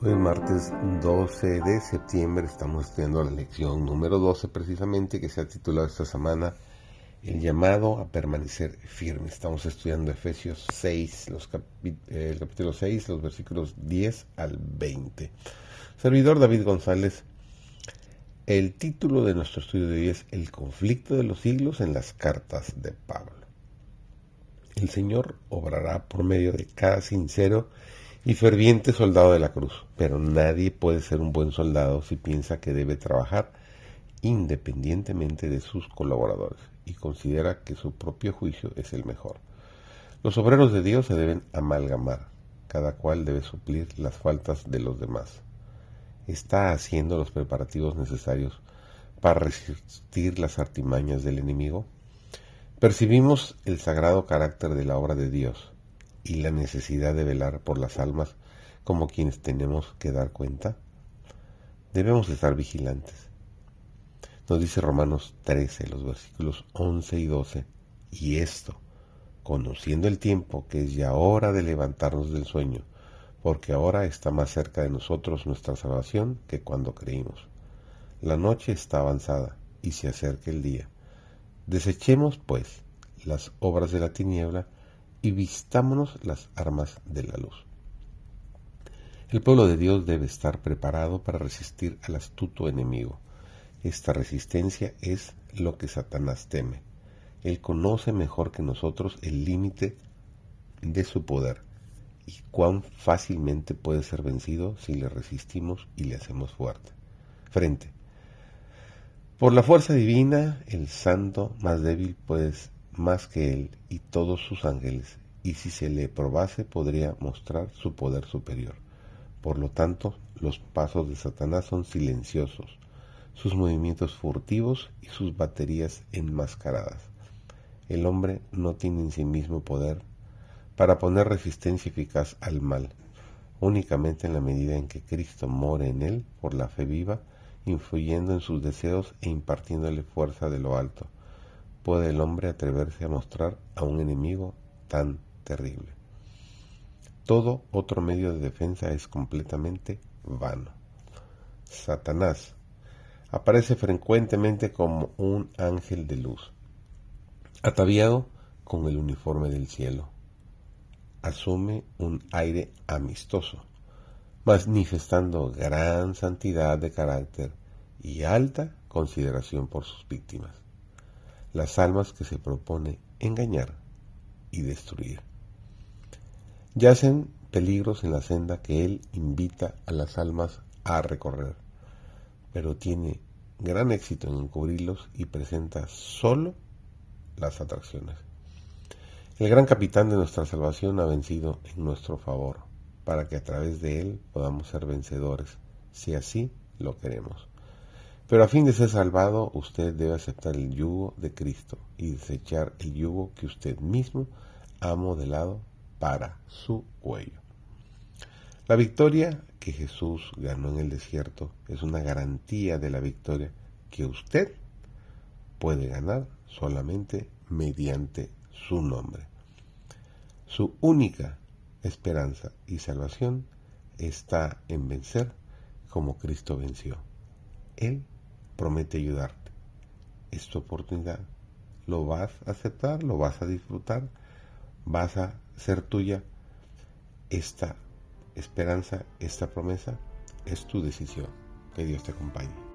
Hoy es martes 12 de septiembre, estamos estudiando la lección número 12 precisamente que se ha titulado esta semana El llamado a permanecer firme. Estamos estudiando Efesios 6, los el capítulo 6, los versículos 10 al 20. Servidor David González, el título de nuestro estudio de hoy es El conflicto de los siglos en las cartas de Pablo. El Señor obrará por medio de cada sincero y ferviente soldado de la cruz, pero nadie puede ser un buen soldado si piensa que debe trabajar independientemente de sus colaboradores y considera que su propio juicio es el mejor. Los obreros de Dios se deben amalgamar, cada cual debe suplir las faltas de los demás. Está haciendo los preparativos necesarios para resistir las artimañas del enemigo. Percibimos el sagrado carácter de la obra de Dios y la necesidad de velar por las almas como quienes tenemos que dar cuenta? Debemos estar vigilantes. Nos dice Romanos 13, los versículos 11 y 12, y esto, conociendo el tiempo que es ya hora de levantarnos del sueño, porque ahora está más cerca de nosotros nuestra salvación que cuando creímos. La noche está avanzada y se acerca el día. Desechemos, pues, las obras de la tiniebla y vistámonos las armas de la luz. El pueblo de Dios debe estar preparado para resistir al astuto enemigo. Esta resistencia es lo que Satanás teme. Él conoce mejor que nosotros el límite de su poder y cuán fácilmente puede ser vencido si le resistimos y le hacemos fuerte. Frente. Por la fuerza divina, el santo más débil puede más que él y todos sus ángeles, y si se le probase podría mostrar su poder superior. Por lo tanto, los pasos de Satanás son silenciosos, sus movimientos furtivos y sus baterías enmascaradas. El hombre no tiene en sí mismo poder para poner resistencia eficaz al mal, únicamente en la medida en que Cristo more en él por la fe viva, influyendo en sus deseos e impartiéndole fuerza de lo alto puede el hombre atreverse a mostrar a un enemigo tan terrible. Todo otro medio de defensa es completamente vano. Satanás aparece frecuentemente como un ángel de luz, ataviado con el uniforme del cielo. Asume un aire amistoso, manifestando gran santidad de carácter y alta consideración por sus víctimas las almas que se propone engañar y destruir. Yacen peligros en la senda que Él invita a las almas a recorrer, pero tiene gran éxito en encubrirlos y presenta solo las atracciones. El gran capitán de nuestra salvación ha vencido en nuestro favor, para que a través de Él podamos ser vencedores, si así lo queremos. Pero a fin de ser salvado, usted debe aceptar el yugo de Cristo y desechar el yugo que usted mismo ha modelado para su cuello. La victoria que Jesús ganó en el desierto es una garantía de la victoria que usted puede ganar solamente mediante su nombre. Su única esperanza y salvación está en vencer como Cristo venció. Él promete ayudarte. Es tu oportunidad. Lo vas a aceptar, lo vas a disfrutar, vas a ser tuya. Esta esperanza, esta promesa es tu decisión. Que Dios te acompañe.